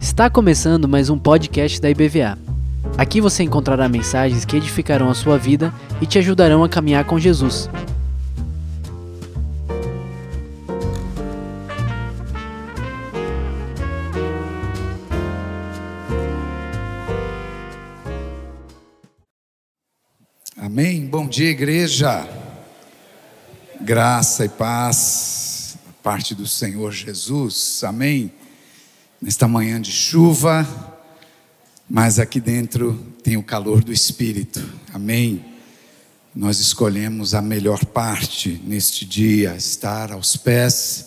Está começando mais um podcast da IBVA. Aqui você encontrará mensagens que edificarão a sua vida e te ajudarão a caminhar com Jesus. Amém. Bom dia, igreja. Graça e paz parte do Senhor Jesus. Amém. Nesta manhã de chuva, mas aqui dentro tem o calor do Espírito. Amém. Nós escolhemos a melhor parte neste dia, estar aos pés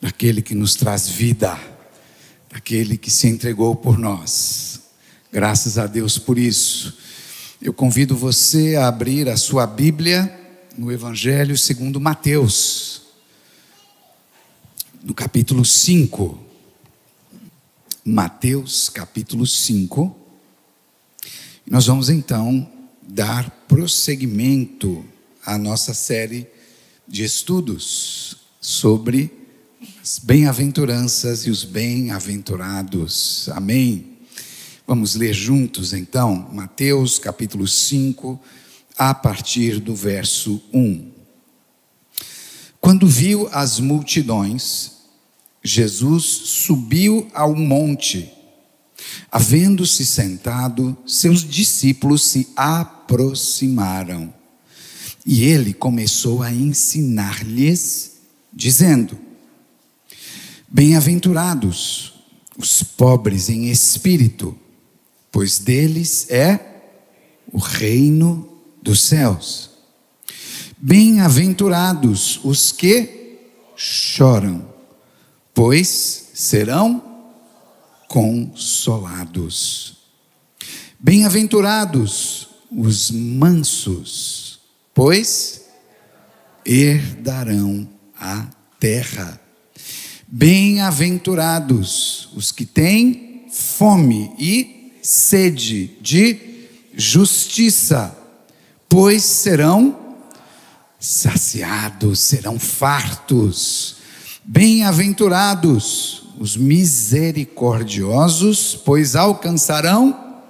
daquele que nos traz vida, daquele que se entregou por nós. Graças a Deus por isso. Eu convido você a abrir a sua Bíblia no Evangelho segundo Mateus, no capítulo 5. Mateus, capítulo 5. Nós vamos então dar prosseguimento à nossa série de estudos sobre as bem-aventuranças e os bem-aventurados. Amém. Vamos ler juntos então, Mateus capítulo 5, a partir do verso 1. Quando viu as multidões, Jesus subiu ao monte. Havendo-se sentado, seus discípulos se aproximaram. E ele começou a ensinar-lhes, dizendo: Bem-aventurados os pobres em espírito, pois deles é o reino dos céus. Bem-aventurados os que choram, pois serão consolados. Bem-aventurados os mansos, pois herdarão a terra. Bem-aventurados os que têm fome e sede de justiça, pois serão saciados, serão fartos. Bem-aventurados os misericordiosos, pois alcançarão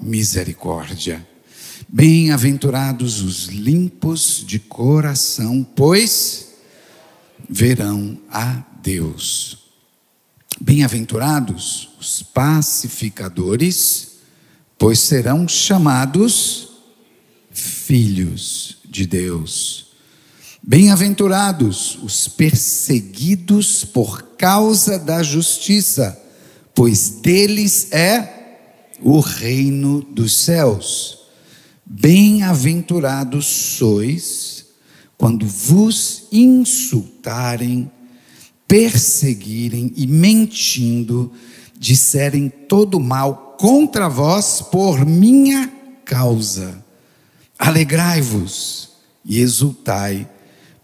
misericórdia. Bem-aventurados os limpos de coração, pois verão a Deus. Bem-aventurados os pacificadores, pois serão chamados filhos de Deus. Bem-aventurados os perseguidos por causa da justiça, pois deles é o reino dos céus. Bem-aventurados sois quando vos insultarem perseguirem e mentindo, disserem todo mal contra vós por minha causa. Alegrai-vos e exultai,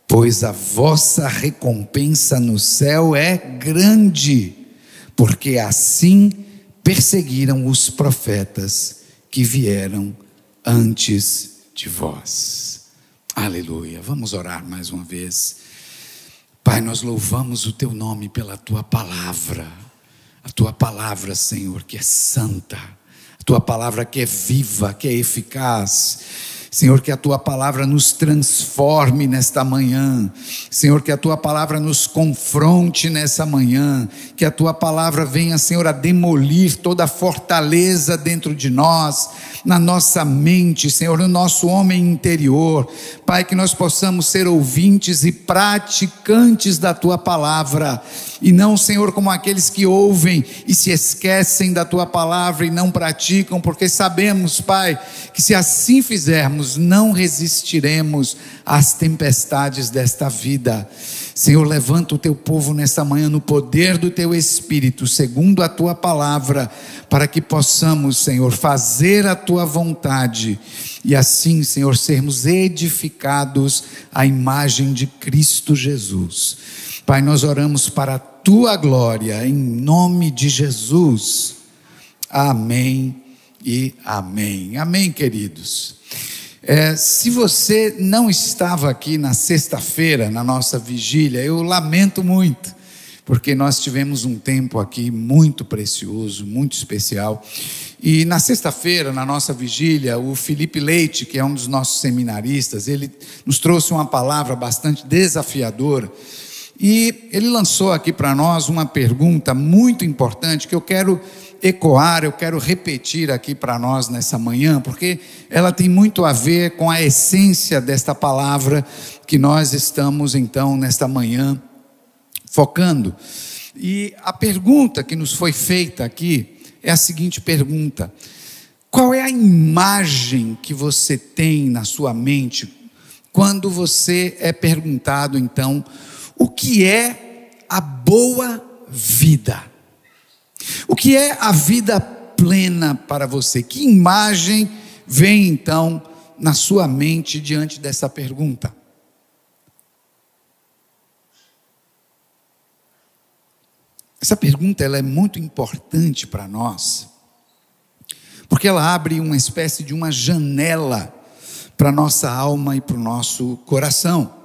pois a vossa recompensa no céu é grande, porque assim perseguiram os profetas que vieram antes de vós. Aleluia. Vamos orar mais uma vez. Pai, nós louvamos o teu nome pela tua palavra, a tua palavra, Senhor, que é santa, a tua palavra que é viva, que é eficaz Senhor, que a tua palavra nos transforme nesta manhã. Senhor, que a tua palavra nos confronte nessa manhã. Que a tua palavra venha, Senhor, a demolir toda a fortaleza dentro de nós, na nossa mente, Senhor, no nosso homem interior. Pai, que nós possamos ser ouvintes e praticantes da tua palavra. E não, Senhor, como aqueles que ouvem e se esquecem da tua palavra e não praticam, porque sabemos, Pai, que se assim fizermos, não resistiremos às tempestades desta vida. Senhor, levanta o teu povo nessa manhã no poder do teu Espírito, segundo a tua palavra, para que possamos, Senhor, fazer a tua vontade e assim, Senhor, sermos edificados à imagem de Cristo Jesus. Pai, nós oramos para a tua glória, em nome de Jesus. Amém e amém. Amém, queridos. É, se você não estava aqui na sexta-feira, na nossa vigília, eu lamento muito, porque nós tivemos um tempo aqui muito precioso, muito especial. E na sexta-feira, na nossa vigília, o Felipe Leite, que é um dos nossos seminaristas, ele nos trouxe uma palavra bastante desafiadora. E ele lançou aqui para nós uma pergunta muito importante que eu quero ecoar, eu quero repetir aqui para nós nessa manhã, porque ela tem muito a ver com a essência desta palavra que nós estamos então nesta manhã focando. E a pergunta que nos foi feita aqui é a seguinte pergunta: Qual é a imagem que você tem na sua mente quando você é perguntado então o que é a boa vida? O que é a vida plena para você? Que imagem vem então na sua mente diante dessa pergunta? Essa pergunta ela é muito importante para nós, porque ela abre uma espécie de uma janela para nossa alma e para o nosso coração.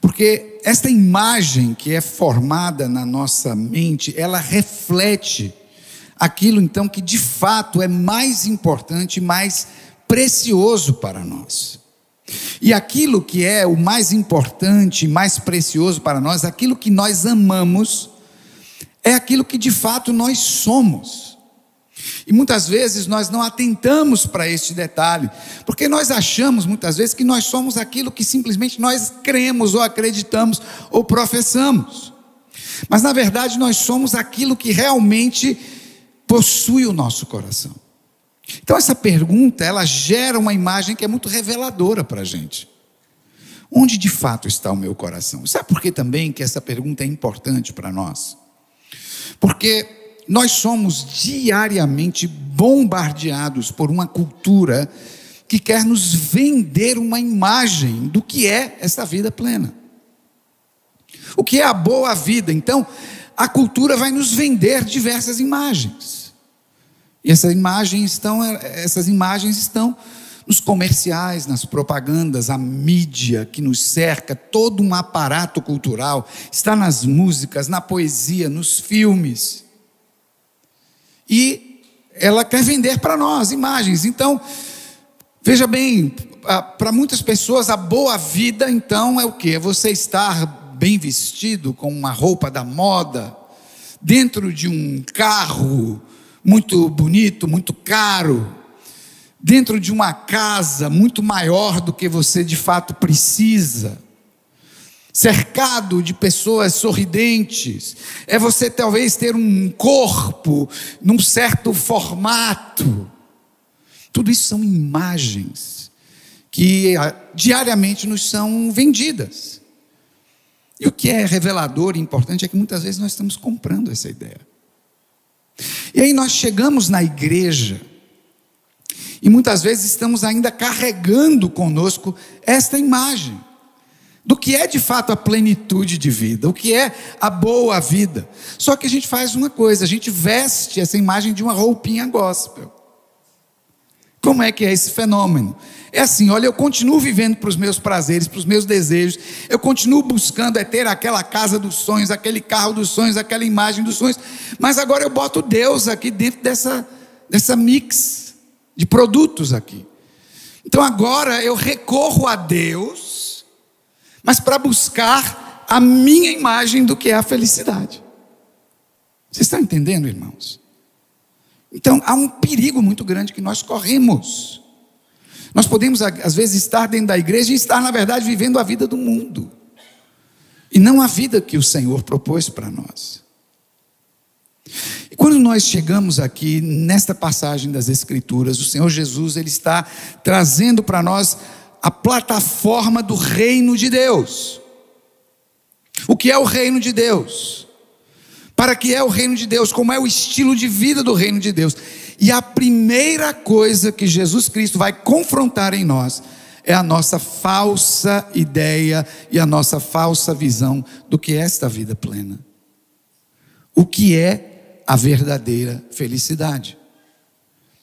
Porque esta imagem que é formada na nossa mente, ela reflete aquilo então que de fato é mais importante mais precioso para nós. E aquilo que é o mais importante mais precioso para nós, aquilo que nós amamos, é aquilo que de fato nós somos. E muitas vezes nós não atentamos para este detalhe, porque nós achamos muitas vezes que nós somos aquilo que simplesmente nós cremos ou acreditamos ou professamos. Mas na verdade nós somos aquilo que realmente possui o nosso coração. Então essa pergunta, ela gera uma imagem que é muito reveladora para a gente. Onde de fato está o meu coração? Sabe por que também que essa pergunta é importante para nós? Porque nós somos diariamente bombardeados por uma cultura que quer nos vender uma imagem do que é essa vida plena. O que é a boa vida? Então, a cultura vai nos vender diversas imagens. E essas imagens estão, essas imagens estão nos comerciais, nas propagandas, a mídia que nos cerca, todo um aparato cultural, está nas músicas, na poesia, nos filmes. E ela quer vender para nós imagens. Então, veja bem, para muitas pessoas a boa vida então é o que? É você estar bem vestido com uma roupa da moda, dentro de um carro muito bonito, muito caro dentro de uma casa muito maior do que você de fato precisa, cercado de pessoas sorridentes, é você talvez ter um corpo num certo formato. Tudo isso são imagens que ah, diariamente nos são vendidas. E o que é revelador e importante é que muitas vezes nós estamos comprando essa ideia. E aí nós chegamos na igreja, e muitas vezes estamos ainda carregando conosco esta imagem do que é de fato a plenitude de vida, o que é a boa vida. Só que a gente faz uma coisa, a gente veste essa imagem de uma roupinha gospel. Como é que é esse fenômeno? É assim, olha, eu continuo vivendo para os meus prazeres, para os meus desejos, eu continuo buscando é ter aquela casa dos sonhos, aquele carro dos sonhos, aquela imagem dos sonhos, mas agora eu boto Deus aqui dentro dessa, dessa mix de produtos aqui. Então agora eu recorro a Deus, mas para buscar a minha imagem do que é a felicidade. Vocês estão entendendo, irmãos? Então há um perigo muito grande que nós corremos. Nós podemos, às vezes, estar dentro da igreja e estar, na verdade, vivendo a vida do mundo, e não a vida que o Senhor propôs para nós. E quando nós chegamos aqui nesta passagem das Escrituras, o Senhor Jesus ele está trazendo para nós a plataforma do reino de Deus. O que é o reino de Deus? Para que é o reino de Deus? Como é o estilo de vida do reino de Deus? E a primeira coisa que Jesus Cristo vai confrontar em nós é a nossa falsa ideia e a nossa falsa visão do que é esta vida plena. O que é a verdadeira felicidade.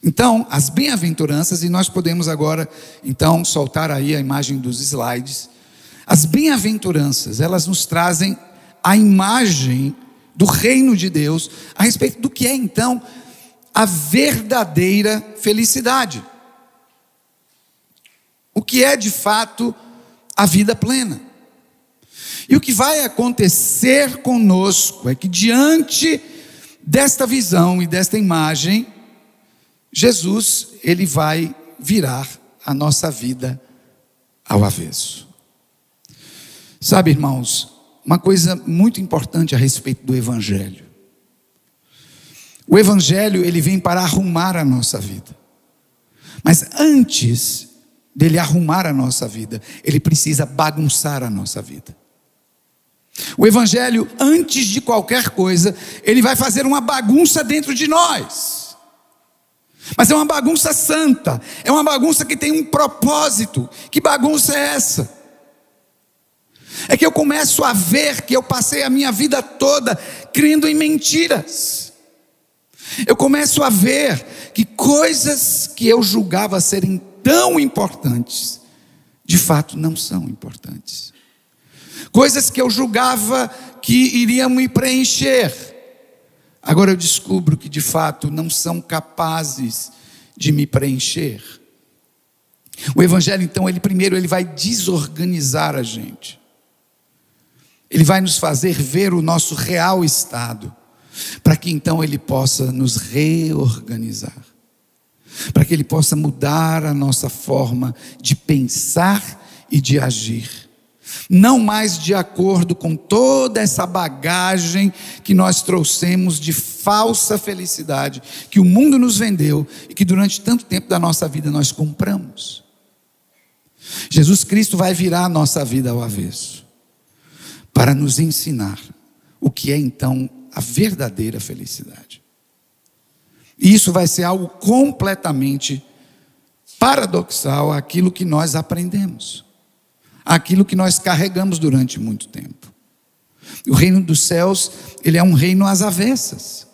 Então, as bem-aventuranças, e nós podemos agora, então, soltar aí a imagem dos slides. As bem-aventuranças, elas nos trazem a imagem do reino de Deus a respeito do que é, então, a verdadeira felicidade. O que é, de fato, a vida plena. E o que vai acontecer conosco é que, diante desta visão e desta imagem, Jesus, ele vai virar a nossa vida ao avesso. Sabe, irmãos, uma coisa muito importante a respeito do evangelho. O evangelho, ele vem para arrumar a nossa vida. Mas antes dele arrumar a nossa vida, ele precisa bagunçar a nossa vida. O Evangelho, antes de qualquer coisa, ele vai fazer uma bagunça dentro de nós. Mas é uma bagunça santa, é uma bagunça que tem um propósito. Que bagunça é essa? É que eu começo a ver que eu passei a minha vida toda crendo em mentiras. Eu começo a ver que coisas que eu julgava serem tão importantes, de fato não são importantes. Coisas que eu julgava que iriam me preencher, Agora eu descubro que de fato não são capazes de me preencher. O evangelho então, ele primeiro ele vai desorganizar a gente. Ele vai nos fazer ver o nosso real estado, para que então ele possa nos reorganizar. Para que ele possa mudar a nossa forma de pensar e de agir não mais de acordo com toda essa bagagem que nós trouxemos de falsa felicidade, que o mundo nos vendeu e que durante tanto tempo da nossa vida nós compramos. Jesus Cristo vai virar a nossa vida ao avesso, para nos ensinar o que é então a verdadeira felicidade. E isso vai ser algo completamente paradoxal àquilo que nós aprendemos aquilo que nós carregamos durante muito tempo. O reino dos céus, ele é um reino às avessas.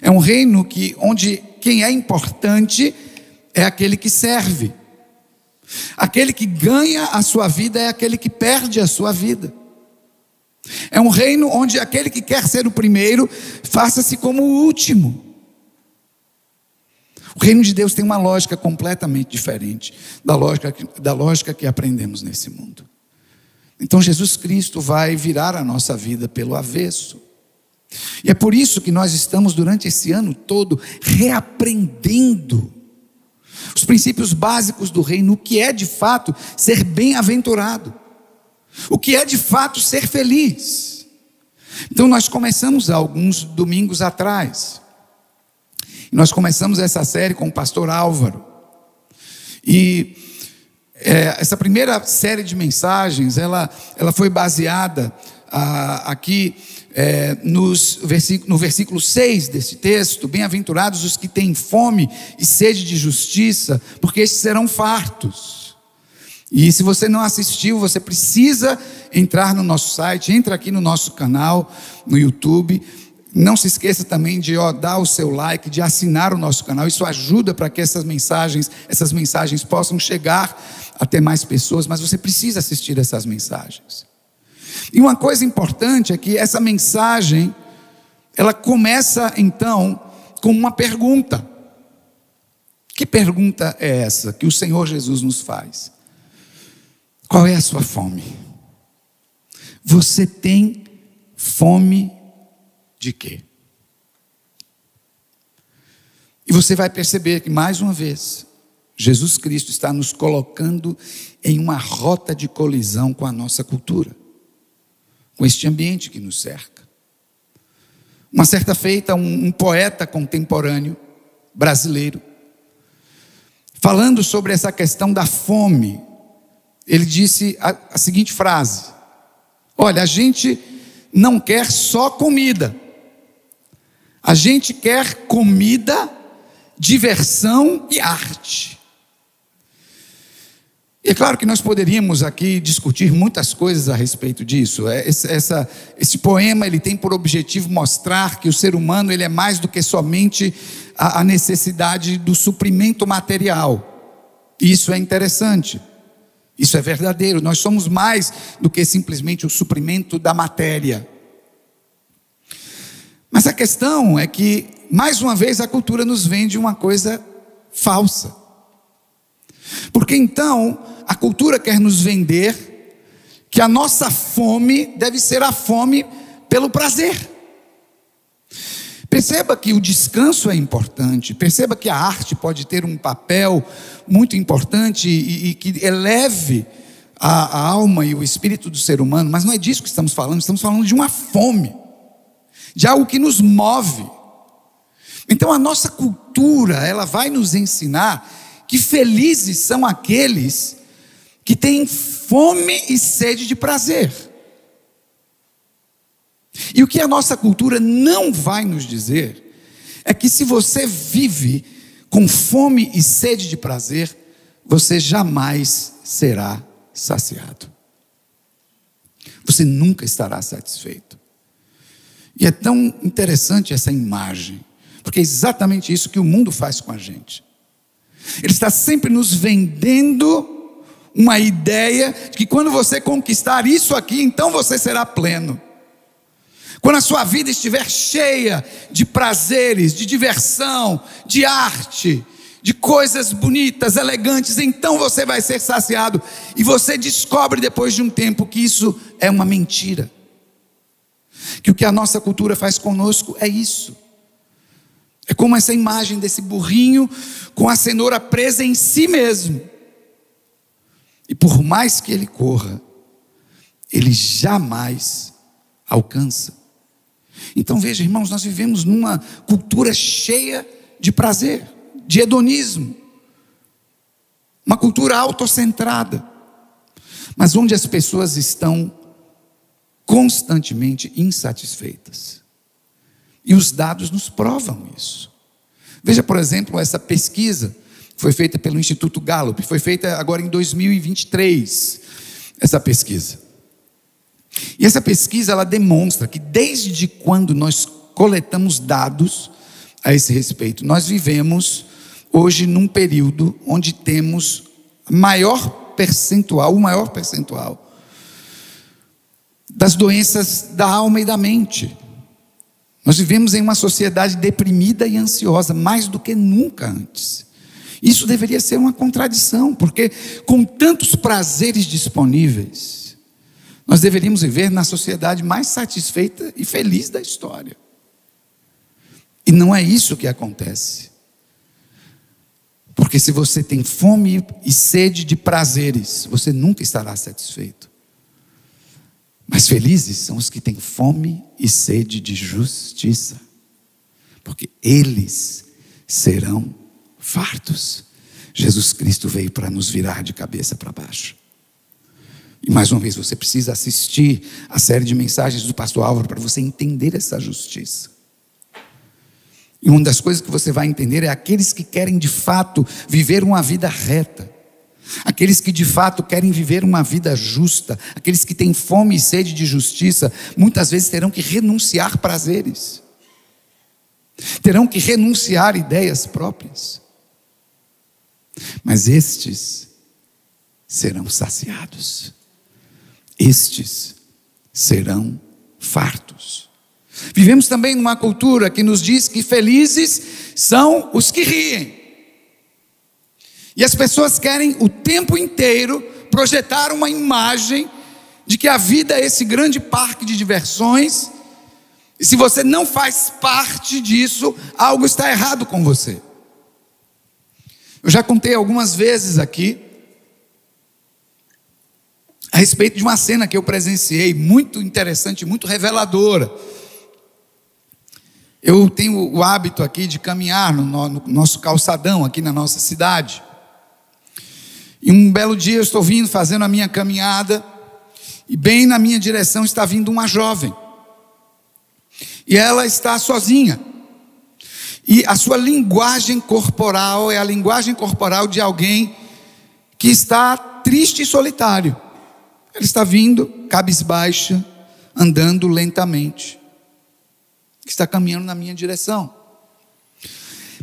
É um reino que onde quem é importante é aquele que serve. Aquele que ganha a sua vida é aquele que perde a sua vida. É um reino onde aquele que quer ser o primeiro faça-se como o último. O reino de Deus tem uma lógica completamente diferente da lógica, da lógica que aprendemos nesse mundo. Então Jesus Cristo vai virar a nossa vida pelo avesso. E é por isso que nós estamos durante esse ano todo reaprendendo os princípios básicos do reino, o que é de fato ser bem-aventurado, o que é de fato ser feliz. Então nós começamos alguns domingos atrás nós começamos essa série com o pastor Álvaro. E é, essa primeira série de mensagens, ela, ela foi baseada ah, aqui é, nos versículo, no versículo 6 desse texto: Bem-aventurados os que têm fome e sede de justiça, porque estes serão fartos. E se você não assistiu, você precisa entrar no nosso site, entra aqui no nosso canal, no YouTube não se esqueça também de ó, dar o seu like, de assinar o nosso canal. Isso ajuda para que essas mensagens, essas mensagens possam chegar até mais pessoas, mas você precisa assistir essas mensagens. E uma coisa importante é que essa mensagem, ela começa então com uma pergunta. Que pergunta é essa que o Senhor Jesus nos faz? Qual é a sua fome? Você tem fome de quê? E você vai perceber que, mais uma vez, Jesus Cristo está nos colocando em uma rota de colisão com a nossa cultura, com este ambiente que nos cerca. Uma certa feita, um, um poeta contemporâneo brasileiro, falando sobre essa questão da fome, ele disse a, a seguinte frase: Olha, a gente não quer só comida. A gente quer comida, diversão e arte. E é claro que nós poderíamos aqui discutir muitas coisas a respeito disso. É, esse, essa, esse poema ele tem por objetivo mostrar que o ser humano ele é mais do que somente a, a necessidade do suprimento material. Isso é interessante. Isso é verdadeiro. Nós somos mais do que simplesmente o suprimento da matéria. Mas a questão é que, mais uma vez, a cultura nos vende uma coisa falsa. Porque então, a cultura quer nos vender que a nossa fome deve ser a fome pelo prazer. Perceba que o descanso é importante, perceba que a arte pode ter um papel muito importante e, e que eleve a, a, alma e o espírito do ser humano, mas não é disso que estamos falando, estamos falando de uma fome, de algo que nos move. Então a nossa cultura, ela vai nos ensinar que felizes são aqueles que têm fome e sede de prazer. E o que a nossa cultura não vai nos dizer é que se você vive com fome e sede de prazer, você jamais será saciado. Você nunca estará satisfeito. E é tão interessante essa imagem, porque é exatamente isso que o mundo faz com a gente. Ele está sempre nos vendendo uma ideia de que quando você conquistar isso aqui, então você será pleno. Quando a sua vida estiver cheia de prazeres, de diversão, de arte, de coisas bonitas, elegantes, então você vai ser saciado. E você descobre depois de um tempo que isso é uma mentira. Que o que a nossa cultura faz conosco é isso. É como essa imagem desse burrinho com a cenoura presa em si mesmo. E por mais que ele corra, ele jamais alcança. Então veja, irmãos, nós vivemos numa cultura cheia de prazer, de hedonismo, uma cultura autocentrada, mas onde as pessoas estão constantemente insatisfeitas. E os dados nos provam isso. Veja, por exemplo, essa pesquisa foi feita pelo Instituto Gallup, foi feita agora em 2023, essa pesquisa. E essa pesquisa ela demonstra que desde quando nós coletamos dados a esse respeito, nós vivemos hoje num período onde temos maior percentual, o maior percentual das doenças da alma e da mente. Nós vivemos em uma sociedade deprimida e ansiosa mais do que nunca antes. Isso deveria ser uma contradição, porque com tantos prazeres disponíveis, nós deveríamos viver na sociedade mais satisfeita e feliz da história. E não é isso que acontece. Porque se você tem fome e sede de prazeres, você nunca estará satisfeito. Mas felizes são os que têm fome e sede de justiça, porque eles serão fartos. Jesus Cristo veio para nos virar de cabeça para baixo. E mais uma vez, você precisa assistir a série de mensagens do pastor Álvaro para você entender essa justiça. E uma das coisas que você vai entender é aqueles que querem de fato viver uma vida reta, aqueles que de fato querem viver uma vida justa, aqueles que têm fome e sede de justiça, muitas vezes terão que renunciar prazeres, terão que renunciar ideias próprias. Mas estes serão saciados, estes serão fartos. Vivemos também numa cultura que nos diz que felizes são os que riem. E as pessoas querem o tempo inteiro projetar uma imagem de que a vida é esse grande parque de diversões, e se você não faz parte disso, algo está errado com você. Eu já contei algumas vezes aqui a respeito de uma cena que eu presenciei, muito interessante, muito reveladora. Eu tenho o hábito aqui de caminhar no, no nosso calçadão aqui na nossa cidade. E um belo dia eu estou vindo fazendo a minha caminhada, e bem na minha direção está vindo uma jovem. E ela está sozinha. E a sua linguagem corporal é a linguagem corporal de alguém que está triste e solitário. Ele está vindo, cabisbaixa, andando lentamente. Está caminhando na minha direção.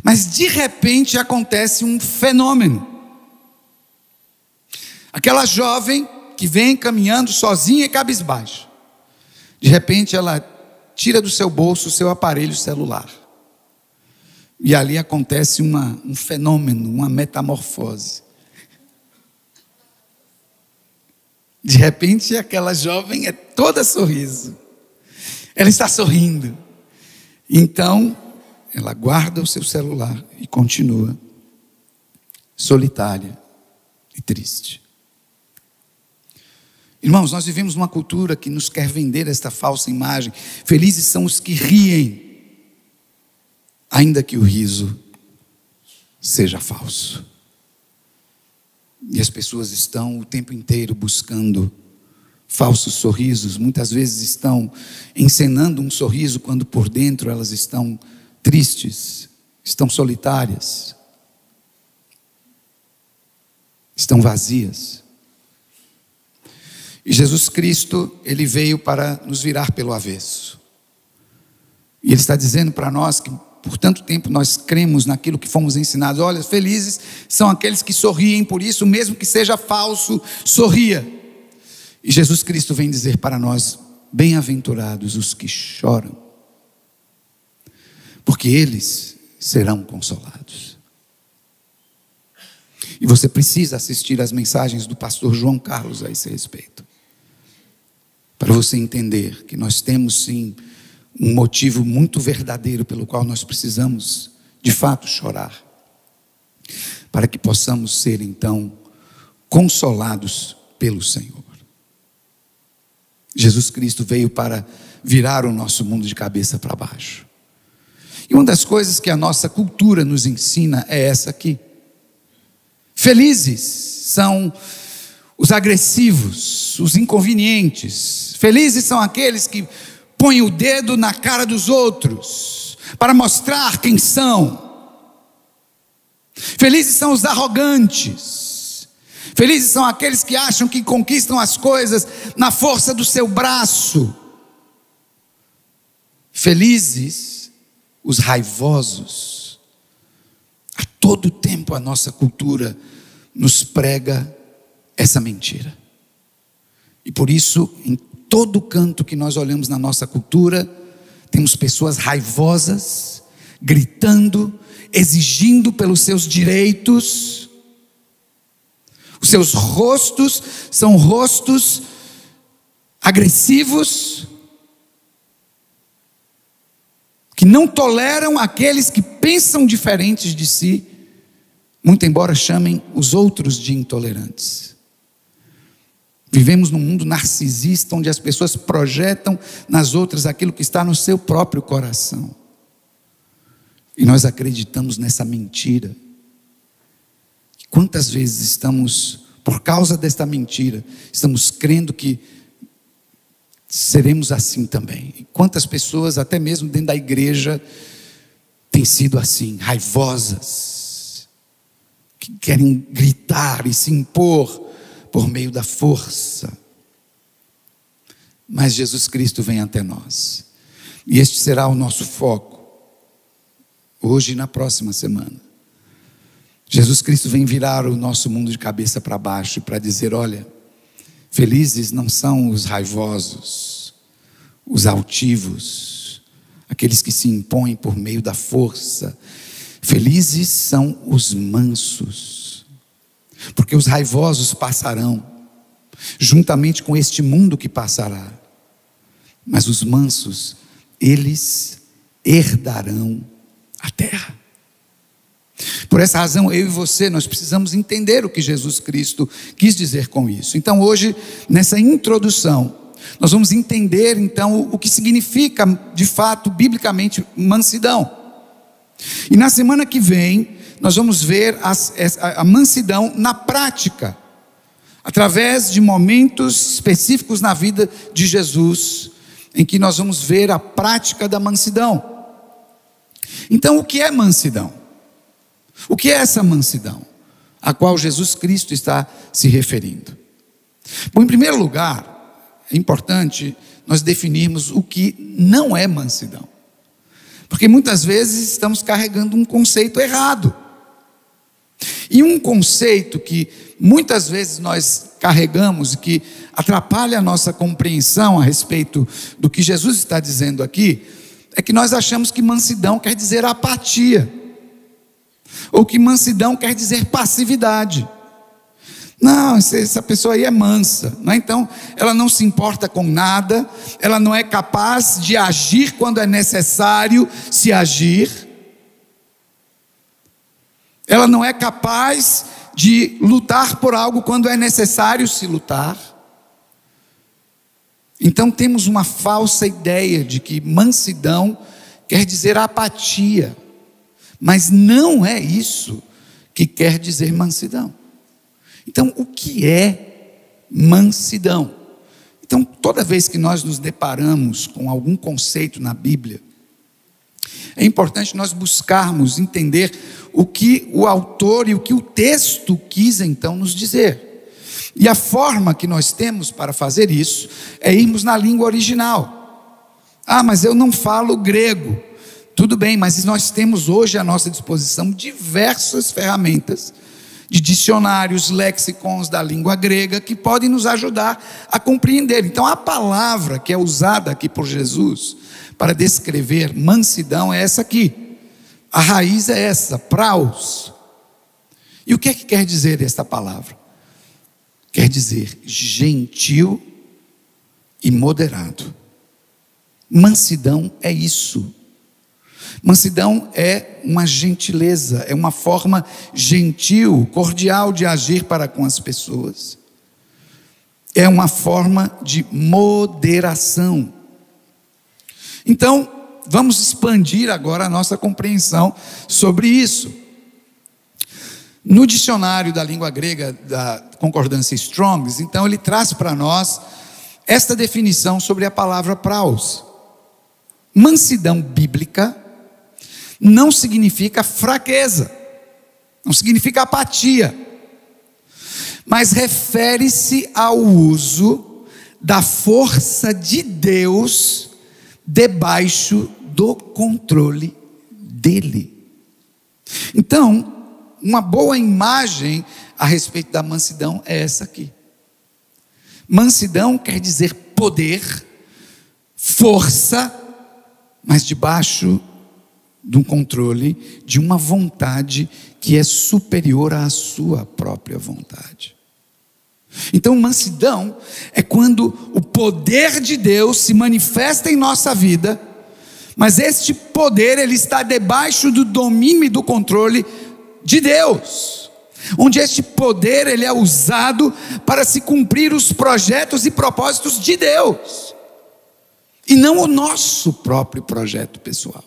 Mas de repente acontece um fenômeno. Aquela jovem que vem caminhando sozinha e cabisbaixa. De repente ela tira do seu bolso o seu aparelho celular. E ali acontece uma, um fenômeno, uma metamorfose. De repente, aquela jovem é toda sorriso. Ela está sorrindo. Então, ela guarda o seu celular e continua solitária e triste. Irmãos, nós vivemos numa cultura que nos quer vender esta falsa imagem. Felizes são os que riem, ainda que o riso seja falso. E as pessoas estão o tempo inteiro buscando falsos sorrisos, muitas vezes estão encenando um sorriso quando por dentro elas estão tristes, estão solitárias, estão vazias. E Jesus Cristo, ele veio para nos virar pelo avesso. E ele está dizendo para nós que por tanto tempo nós cremos naquilo que fomos ensinados. Olha, felizes são aqueles que sorriem, por isso, mesmo que seja falso, sorria. E Jesus Cristo vem dizer para nós: bem-aventurados os que choram, porque eles serão consolados. E você precisa assistir às mensagens do pastor João Carlos a esse respeito, você entender que nós temos sim um motivo muito verdadeiro pelo qual nós precisamos, de fato, chorar, para que possamos ser então consolados pelo Senhor. Jesus Cristo veio para virar o nosso mundo de cabeça para baixo. E uma das coisas que a nossa cultura nos ensina é essa aqui. Felizes são os agressivos, os inconvenientes. Felizes são aqueles que põem o dedo na cara dos outros para mostrar quem são. Felizes são os arrogantes. Felizes são aqueles que acham que conquistam as coisas na força do seu braço. Felizes os raivosos. A todo tempo a nossa cultura nos prega essa mentira. E por isso, em todo canto que nós olhamos na nossa cultura, temos pessoas raivosas, gritando, exigindo pelos seus direitos. Os seus rostos são rostos agressivos, que não toleram aqueles que pensam diferentes de si, muito embora chamem os outros de intolerantes. Vivemos num mundo narcisista onde as pessoas projetam nas outras aquilo que está no seu próprio coração. E nós acreditamos nessa mentira. Quantas vezes estamos, por causa desta mentira, estamos crendo que seremos assim também. E quantas pessoas, até mesmo dentro da igreja, têm sido assim, raivosas, que querem gritar e se impor por meio da força. Mas Jesus Cristo vem até nós. E este será o nosso foco, hoje e na próxima semana. Jesus Cristo vem virar o nosso mundo de cabeça para baixo para dizer: olha, felizes não são os raivosos, os altivos, aqueles que se impõem por meio da força. Felizes são os mansos porque os raivosos passarão, juntamente com este mundo que passará, mas os mansos, eles herdarão a terra. Por essa razão, eu e você, nós precisamos entender o que Jesus Cristo quis dizer com isso. Então, hoje, nessa introdução, nós vamos entender então o que significa, de fato, biblicamente, mansidão. E na semana que vem, nós vamos ver a, a mansidão na prática, através de momentos específicos na vida de Jesus, em que nós vamos ver a prática da mansidão. Então, o que é mansidão? O que é essa mansidão? a qual Jesus Cristo está se referindo. Bom, em primeiro lugar, é importante nós definirmos o que não é mansidão. Porque muitas vezes estamos carregando um conceito errado. E um conceito que muitas vezes nós carregamos e que atrapalha a nossa compreensão a respeito do que Jesus está dizendo aqui, é que nós achamos que mansidão quer dizer apatia, ou que mansidão quer dizer passividade. Não, essa pessoa aí é mansa, não é? então ela não se importa com nada, ela não é capaz de agir quando é necessário se agir, ela não é capaz de lutar por algo quando é necessário se lutar. Então temos uma falsa ideia de que mansidão quer dizer apatia, mas não é isso que quer dizer mansidão. Então, o que é mansidão? Então, toda vez que nós nos deparamos com algum conceito na Bíblia, é importante nós buscarmos entender o que o autor e o que o texto quis então nos dizer. E a forma que nós temos para fazer isso é irmos na língua original. Ah, mas eu não falo grego. Tudo bem, mas nós temos hoje à nossa disposição diversas ferramentas de dicionários, lexicons da língua grega que podem nos ajudar a compreender. Então, a palavra que é usada aqui por Jesus para descrever mansidão é essa aqui. A raiz é essa, praus. E o que é que quer dizer esta palavra? quer dizer gentil e moderado. Mansidão é isso. Mansidão é uma gentileza, é uma forma gentil, cordial de agir para com as pessoas. É uma forma de moderação. Então, vamos expandir agora a nossa compreensão sobre isso. No dicionário da língua grega da concordância Strongs, então ele traz para nós esta definição sobre a palavra praus. Mansidão bíblica não significa fraqueza, não significa apatia, mas refere-se ao uso da força de Deus debaixo do controle dele. Então, uma boa imagem a respeito da mansidão é essa aqui. Mansidão quer dizer poder, força, mas debaixo de um controle, de uma vontade que é superior à sua própria vontade. Então, mansidão é quando o poder de Deus se manifesta em nossa vida, mas este poder ele está debaixo do domínio e do controle de Deus, onde este poder ele é usado para se cumprir os projetos e propósitos de Deus, e não o nosso próprio projeto pessoal.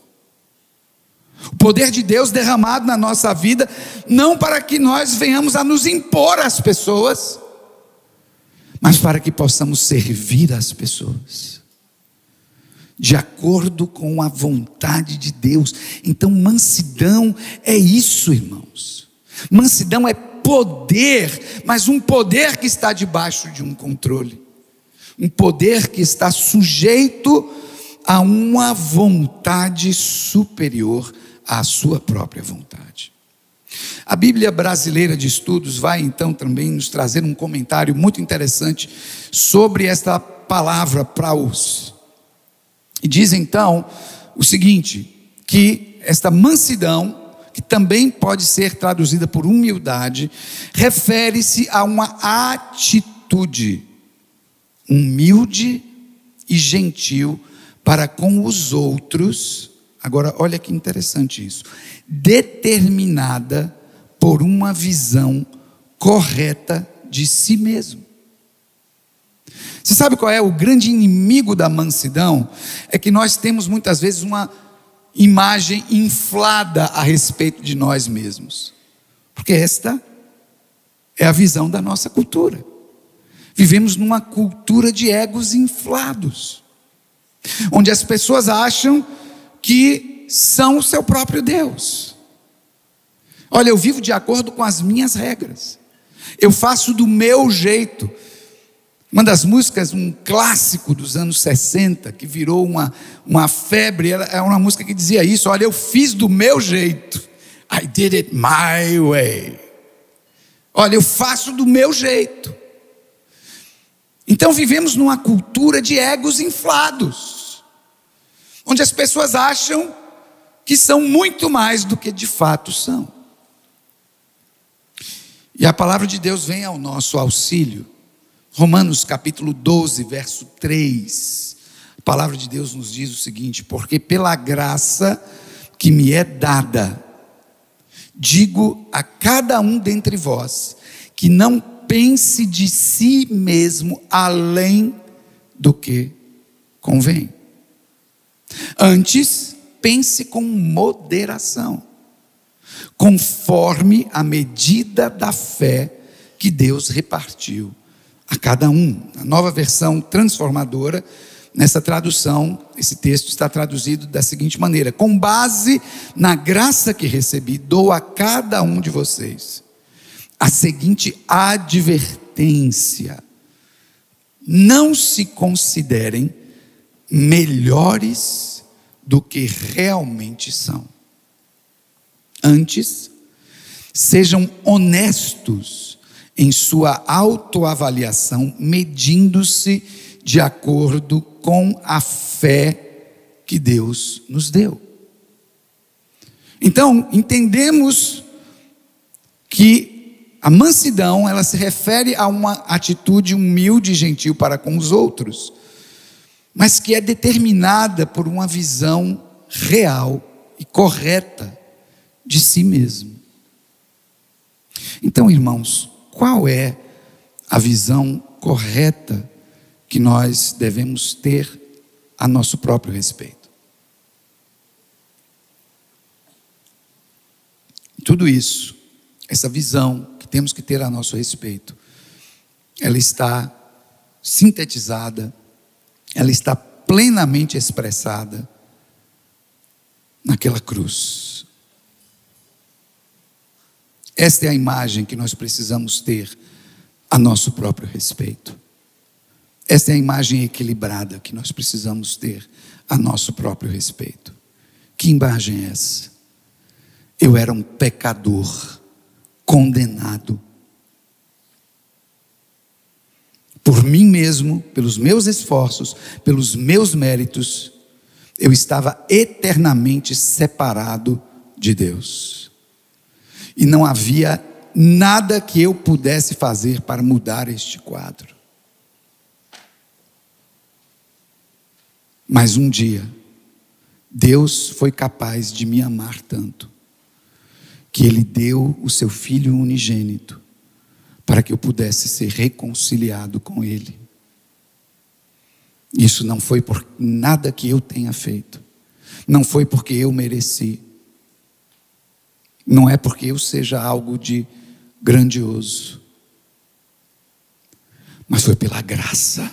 O poder de Deus derramado na nossa vida, não para que nós venhamos a nos impor às pessoas, mas para que possamos servir as pessoas de acordo com a vontade de Deus. Então, mansidão é isso, irmãos. Mansidão é poder, mas um poder que está debaixo de um controle, um poder que está sujeito a uma vontade superior à sua própria vontade. A Bíblia Brasileira de Estudos vai então também nos trazer um comentário muito interessante sobre esta palavra praus. E diz então o seguinte: que esta mansidão, que também pode ser traduzida por humildade, refere-se a uma atitude humilde e gentil para com os outros. Agora, olha que interessante isso. Determinada por uma visão correta de si mesmo. Você sabe qual é o grande inimigo da mansidão? É que nós temos muitas vezes uma imagem inflada a respeito de nós mesmos. Porque esta é a visão da nossa cultura. Vivemos numa cultura de egos inflados, onde as pessoas acham que são o seu próprio Deus. Olha, eu vivo de acordo com as minhas regras. Eu faço do meu jeito. Uma das músicas, um clássico dos anos 60, que virou uma, uma febre, é uma música que dizia isso: Olha, eu fiz do meu jeito. I did it my way. Olha, eu faço do meu jeito. Então vivemos numa cultura de egos inflados, onde as pessoas acham que são muito mais do que de fato são. E a palavra de Deus vem ao nosso auxílio. Romanos capítulo 12, verso 3. A palavra de Deus nos diz o seguinte: Porque pela graça que me é dada, digo a cada um dentre vós, que não pense de si mesmo além do que convém. Antes, pense com moderação, conforme a medida da fé que Deus repartiu a cada um. A nova versão transformadora, nessa tradução, esse texto está traduzido da seguinte maneira: Com base na graça que recebi, dou a cada um de vocês a seguinte advertência: não se considerem melhores do que realmente são. Antes, sejam honestos em sua autoavaliação, medindo-se de acordo com a fé que Deus nos deu. Então, entendemos que a mansidão, ela se refere a uma atitude humilde e gentil para com os outros, mas que é determinada por uma visão real e correta de si mesmo. Então, irmãos, qual é a visão correta que nós devemos ter a nosso próprio respeito? Tudo isso, essa visão que temos que ter a nosso respeito, ela está sintetizada, ela está plenamente expressada naquela cruz. Esta é a imagem que nós precisamos ter a nosso próprio respeito. Esta é a imagem equilibrada que nós precisamos ter a nosso próprio respeito. Que imagem é essa? Eu era um pecador condenado. Por mim mesmo, pelos meus esforços, pelos meus méritos, eu estava eternamente separado de Deus. E não havia nada que eu pudesse fazer para mudar este quadro. Mas um dia, Deus foi capaz de me amar tanto, que Ele deu o seu Filho unigênito para que eu pudesse ser reconciliado com Ele. Isso não foi por nada que eu tenha feito, não foi porque eu mereci, não é porque eu seja algo de grandioso, mas foi pela graça.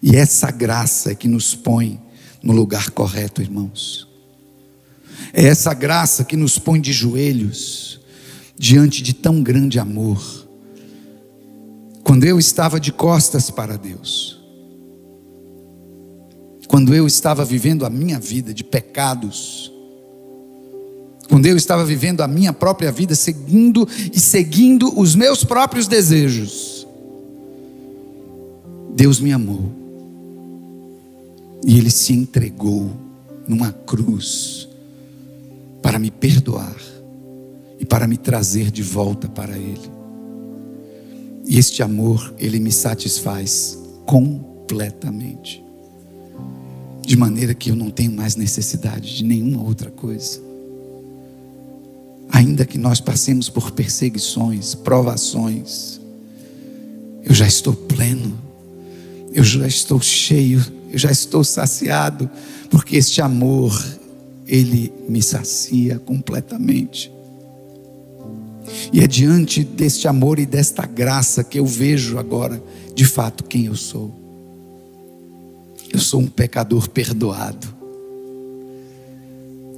E essa graça é que nos põe no lugar correto, irmãos. É essa graça que nos põe de joelhos diante de tão grande amor. Quando eu estava de costas para Deus, quando eu estava vivendo a minha vida de pecados, quando eu estava vivendo a minha própria vida seguindo e seguindo os meus próprios desejos, Deus me amou e Ele se entregou numa cruz para me perdoar e para me trazer de volta para Ele. E este amor, Ele me satisfaz completamente, de maneira que eu não tenho mais necessidade de nenhuma outra coisa. Ainda que nós passemos por perseguições, provações, eu já estou pleno, eu já estou cheio, eu já estou saciado, porque este amor, ele me sacia completamente. E é diante deste amor e desta graça que eu vejo agora, de fato, quem eu sou. Eu sou um pecador perdoado.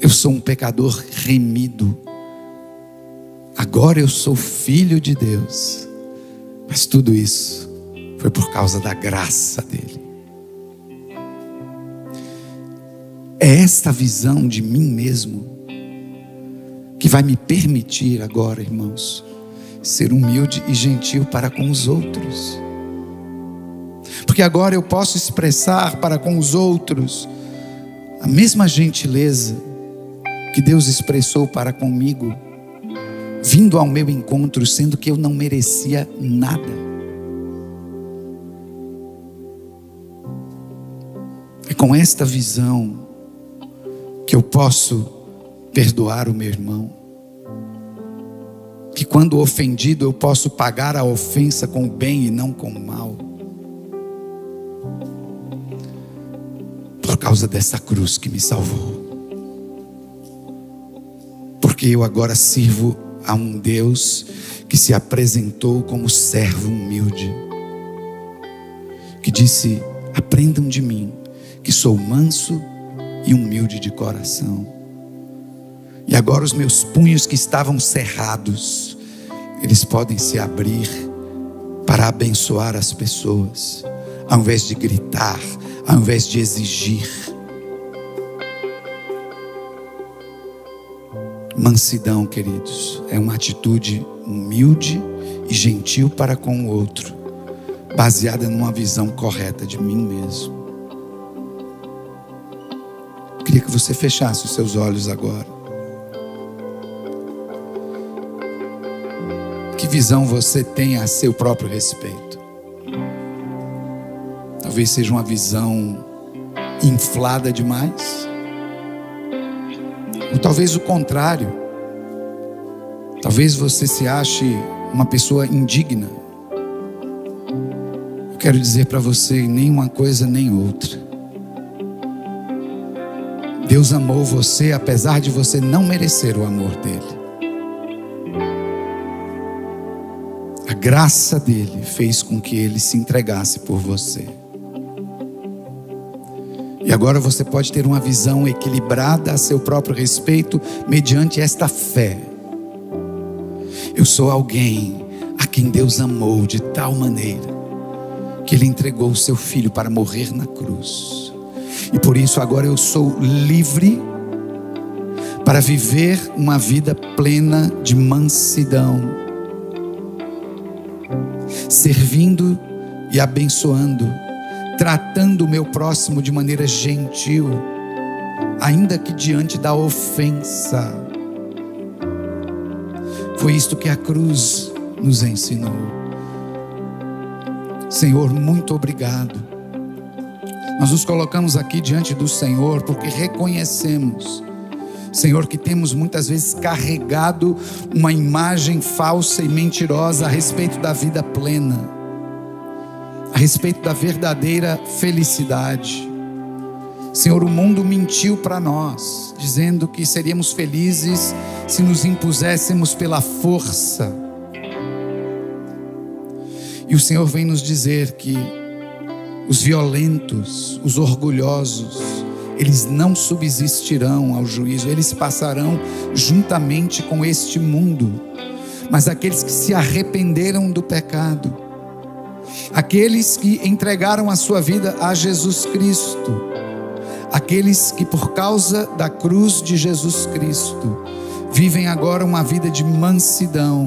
Eu sou um pecador remido Agora eu sou filho de Deus. Mas tudo isso foi por causa da graça dele. É esta visão de mim mesmo que vai me permitir agora, irmãos, ser humilde e gentil para com os outros. Porque agora eu posso expressar para com os outros a mesma gentileza que Deus expressou para comigo, vindo ao meu encontro, sendo que eu não merecia nada. É com esta visão que eu posso perdoar o meu irmão. Que quando ofendido eu posso pagar a ofensa com o bem e não com o mal. Por causa dessa cruz que me salvou. Porque eu agora sirvo a um Deus que se apresentou como servo humilde. Que disse: Aprendam de mim, que sou manso e humilde de coração e agora os meus punhos que estavam cerrados, eles podem se abrir para abençoar as pessoas, ao invés de gritar, ao invés de exigir. Mansidão, queridos, é uma atitude humilde e gentil para com o outro, baseada numa visão correta de mim mesmo. Queria que você fechasse os seus olhos agora. visão você tem a seu próprio respeito? Talvez seja uma visão inflada demais, ou talvez o contrário. Talvez você se ache uma pessoa indigna. Eu quero dizer para você: nem uma coisa nem outra. Deus amou você apesar de você não merecer o amor dele. graça dele fez com que ele se entregasse por você. E agora você pode ter uma visão equilibrada a seu próprio respeito mediante esta fé. Eu sou alguém a quem Deus amou de tal maneira que ele entregou o seu filho para morrer na cruz. E por isso agora eu sou livre para viver uma vida plena de mansidão servindo e abençoando, tratando o meu próximo de maneira gentil, ainda que diante da ofensa. Foi isto que a cruz nos ensinou. Senhor, muito obrigado. Nós nos colocamos aqui diante do Senhor porque reconhecemos Senhor, que temos muitas vezes carregado uma imagem falsa e mentirosa a respeito da vida plena, a respeito da verdadeira felicidade. Senhor, o mundo mentiu para nós, dizendo que seríamos felizes se nos impuséssemos pela força. E o Senhor vem nos dizer que os violentos, os orgulhosos, eles não subsistirão ao juízo, eles passarão juntamente com este mundo. Mas aqueles que se arrependeram do pecado, aqueles que entregaram a sua vida a Jesus Cristo, aqueles que por causa da cruz de Jesus Cristo vivem agora uma vida de mansidão,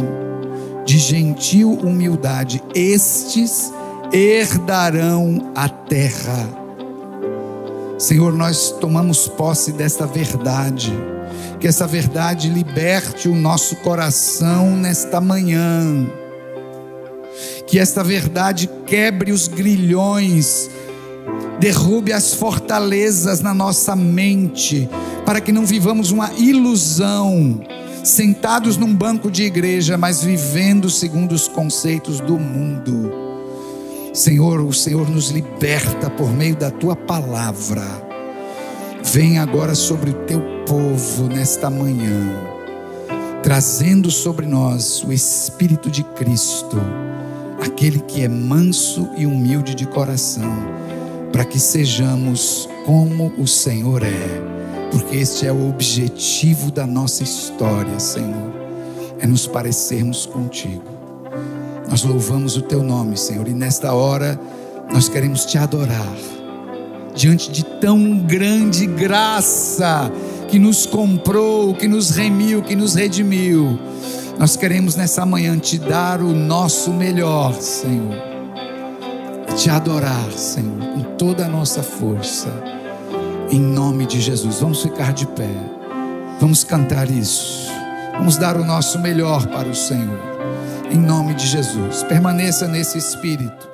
de gentil humildade, estes herdarão a terra. Senhor, nós tomamos posse desta verdade, que essa verdade liberte o nosso coração nesta manhã, que esta verdade quebre os grilhões, derrube as fortalezas na nossa mente, para que não vivamos uma ilusão, sentados num banco de igreja, mas vivendo segundo os conceitos do mundo. Senhor, o Senhor nos liberta por meio da tua palavra. Vem agora sobre o teu povo nesta manhã, trazendo sobre nós o Espírito de Cristo, aquele que é manso e humilde de coração, para que sejamos como o Senhor é, porque este é o objetivo da nossa história, Senhor é nos parecermos contigo. Nós louvamos o teu nome, Senhor, e nesta hora nós queremos te adorar. Diante de tão grande graça que nos comprou, que nos remiu, que nos redimiu, nós queremos nessa manhã te dar o nosso melhor, Senhor. Te adorar, Senhor, com toda a nossa força. Em nome de Jesus. Vamos ficar de pé. Vamos cantar isso. Vamos dar o nosso melhor para o Senhor. Em nome de Jesus. Permaneça nesse espírito.